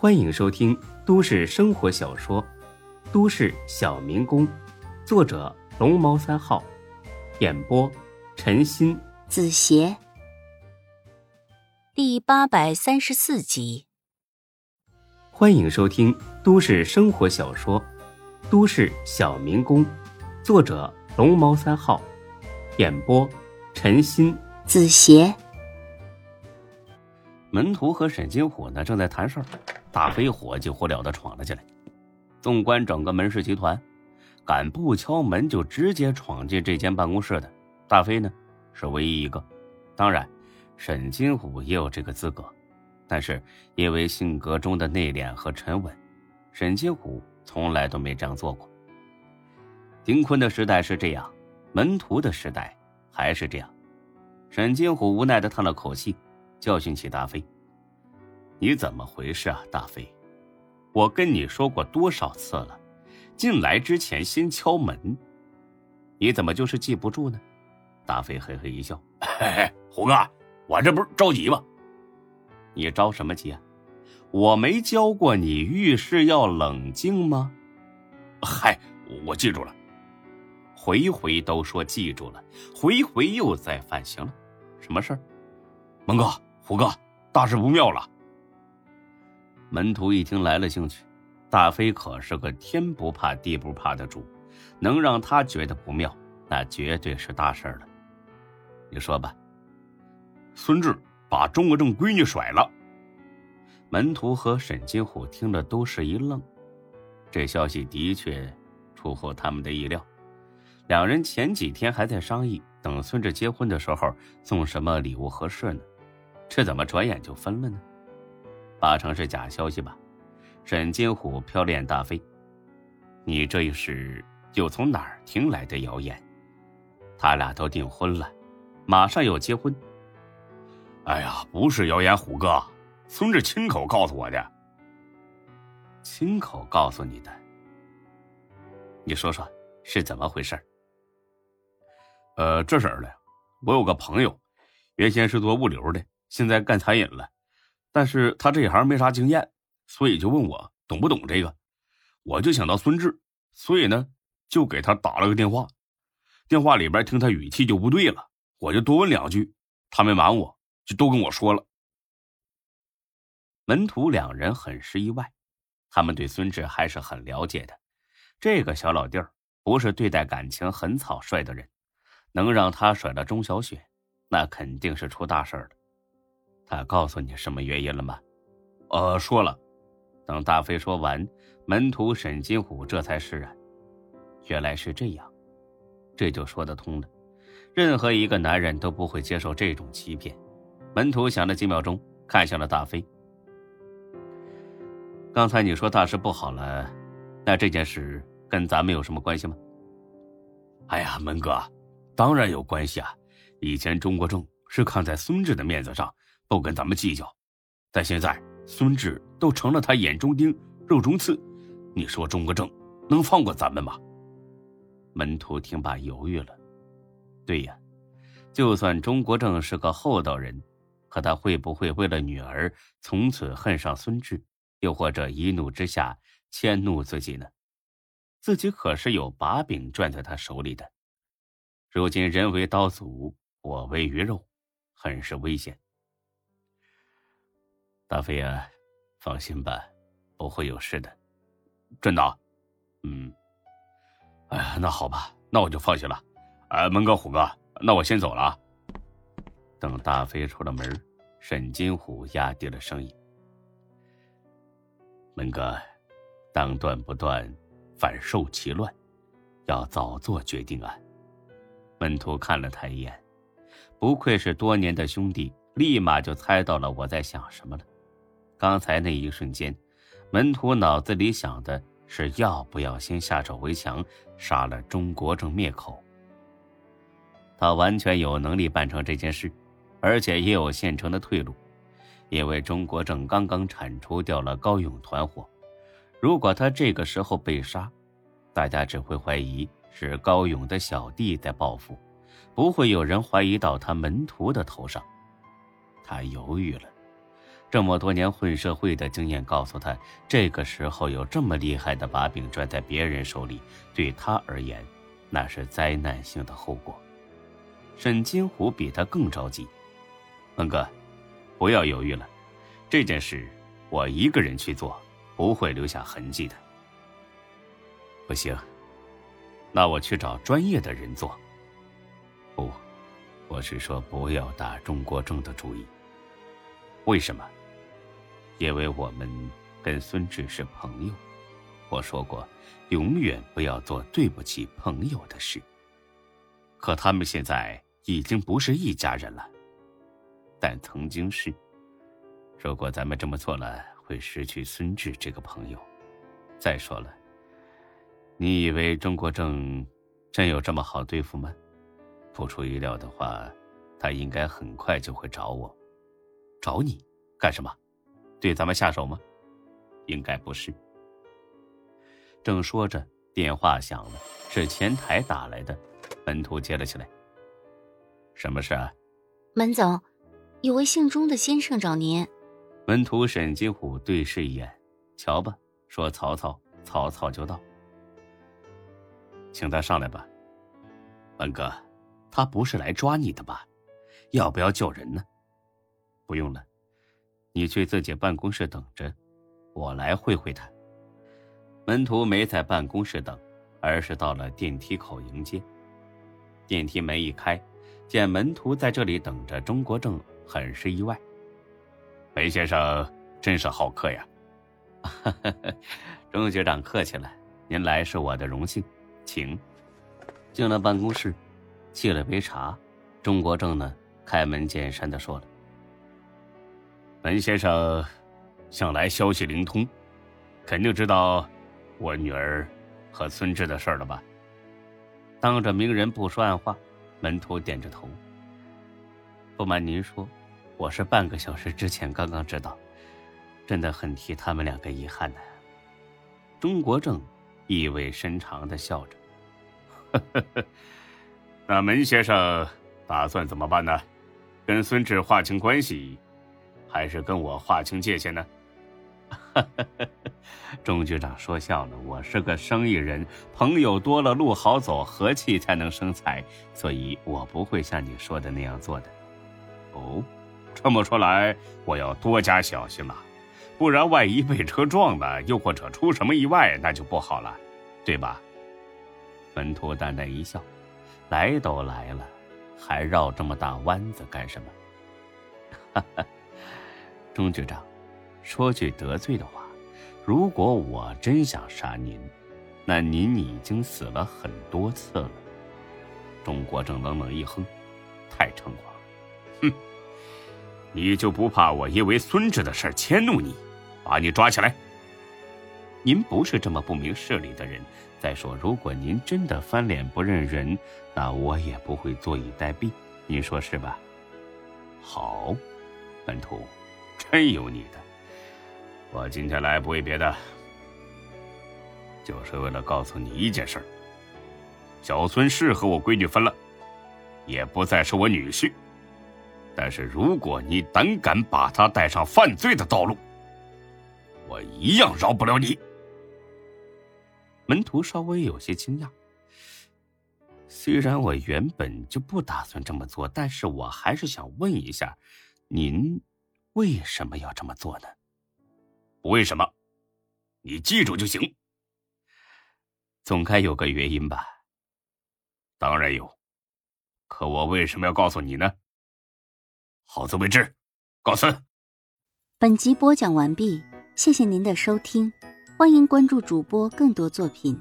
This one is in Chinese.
欢迎收听都市生活小说《都市小民工》，作者龙猫三号，演播陈鑫、子邪，第八百三十四集。欢迎收听都市生活小说《都市小民工》，作者龙猫三号，演播陈鑫、子邪。门徒和沈金虎呢，正在谈事儿。大飞火急火燎的闯了进来。纵观整个门氏集团，敢不敲门就直接闯进这间办公室的，大飞呢是唯一一个。当然，沈金虎也有这个资格，但是因为性格中的内敛和沉稳，沈金虎从来都没这样做过。丁坤的时代是这样，门徒的时代还是这样。沈金虎无奈的叹了口气，教训起大飞。你怎么回事啊，大飞？我跟你说过多少次了，进来之前先敲门。你怎么就是记不住呢？大飞嘿嘿一笑：“嘿嘿，虎哥，我这不是着急吗？你着什么急啊？我没教过你遇事要冷静吗？嗨，我记住了，回回都说记住了，回回又在犯。行了，什么事儿？蒙哥，虎哥，大事不妙了。”门徒一听来了兴趣，大飞可是个天不怕地不怕的主，能让他觉得不妙，那绝对是大事了。你说吧。孙志把钟国正闺女甩了。门徒和沈金虎听了都是一愣，这消息的确出乎他们的意料。两人前几天还在商议，等孙志结婚的时候送什么礼物合适呢，这怎么转眼就分了呢？八成是假消息吧？沈金虎飘脸大飞，你这一时又从哪儿听来的谣言？他俩都订婚了，马上要结婚。哎呀，不是谣言，虎哥，孙志亲口告诉我的。亲口告诉你的？你说说是怎么回事？呃，这事儿呢，我有个朋友，原先是做物流的，现在干餐饮了。但是他这一行没啥经验，所以就问我懂不懂这个，我就想到孙志，所以呢就给他打了个电话。电话里边听他语气就不对了，我就多问两句，他没瞒我，就都跟我说了。门徒两人很是意外，他们对孙志还是很了解的。这个小老弟儿不是对待感情很草率的人，能让他甩了钟小雪，那肯定是出大事了。他告诉你什么原因了吗？呃，说了。等大飞说完，门徒沈金虎这才释然。原来是这样，这就说得通了。任何一个男人都不会接受这种欺骗。门徒想了几秒钟，看向了大飞。刚才你说大事不好了，那这件事跟咱们有什么关系吗？哎呀，门哥，当然有关系啊！以前钟国正是看在孙志的面子上。不跟咱们计较，但现在孙志都成了他眼中钉、肉中刺，你说钟国正能放过咱们吗？门徒听罢犹豫了。对呀，就算钟国正是个厚道人，可他会不会为了女儿从此恨上孙志，又或者一怒之下迁怒自己呢？自己可是有把柄攥在他手里的。如今人为刀俎，我为鱼肉，很是危险。大飞啊，放心吧，不会有事的，真的。嗯，哎呀，那好吧，那我就放心了。哎，门哥、虎哥，那我先走了啊。等大飞出了门，沈金虎压低了声音：“门哥，当断不断，反受其乱，要早做决定啊。”门徒看了他一眼，不愧是多年的兄弟，立马就猜到了我在想什么了。刚才那一瞬间，门徒脑子里想的是要不要先下手为强，杀了钟国正灭口。他完全有能力办成这件事，而且也有现成的退路，因为钟国正刚刚铲除掉了高勇团伙。如果他这个时候被杀，大家只会怀疑是高勇的小弟在报复，不会有人怀疑到他门徒的头上。他犹豫了。这么多年混社会的经验告诉他，这个时候有这么厉害的把柄攥在别人手里，对他而言，那是灾难性的后果。沈金虎比他更着急，文哥，不要犹豫了，这件事我一个人去做，不会留下痕迹的。不行，那我去找专业的人做。不，我是说不要打中国政的主意。为什么？因为我们跟孙志是朋友，我说过，永远不要做对不起朋友的事。可他们现在已经不是一家人了，但曾经是。如果咱们这么做了，会失去孙志这个朋友。再说了，你以为中国正真有这么好对付吗？不出意料的话，他应该很快就会找我，找你干什么？对咱们下手吗？应该不是。正说着，电话响了，是前台打来的。门徒接了起来：“什么事啊？”门总，有位姓钟的先生找您。门徒沈金虎对视一眼：“瞧吧，说曹操，曹操就到。请他上来吧。”文哥，他不是来抓你的吧？要不要救人呢？不用了。你去自己办公室等着，我来会会他。门徒没在办公室等，而是到了电梯口迎接。电梯门一开，见门徒在这里等着，钟国正很是意外。梅先生真是好客呀！钟局长客气了，您来是我的荣幸，请。进了办公室，沏了杯茶，钟国正呢开门见山的说了。门先生向来消息灵通，肯定知道我女儿和孙志的事了吧？当着明人不说暗话，门徒点着头。不瞒您说，我是半个小时之前刚刚知道，真的很替他们两个遗憾呢。钟国正意味深长的笑着：“ 那门先生打算怎么办呢？跟孙志划清关系？”还是跟我划清界限呢？钟局长说笑了，我是个生意人，朋友多了路好走，和气才能生财，所以我不会像你说的那样做的。哦，这么说来，我要多加小心了，不然万一被车撞了，又或者出什么意外，那就不好了，对吧？门徒淡淡一笑，来都来了，还绕这么大弯子干什么？哈哈。钟局长，说句得罪的话，如果我真想杀您，那您已经死了很多次了。钟国正冷冷一哼，太猖狂了，哼！你就不怕我因为孙志的事迁怒你，把你抓起来？您不是这么不明事理的人。再说，如果您真的翻脸不认人，那我也不会坐以待毙。您说是吧？好，本徒。真有你的！我今天来不为别的，就是为了告诉你一件事：小孙是和我闺女分了，也不再是我女婿。但是如果你胆敢把他带上犯罪的道路，我一样饶不了你。门徒稍微有些惊讶，虽然我原本就不打算这么做，但是我还是想问一下，您。为什么要这么做呢？不为什么，你记住就行。总该有个原因吧？当然有，可我为什么要告诉你呢？好自为之，告辞。本集播讲完毕，谢谢您的收听，欢迎关注主播更多作品。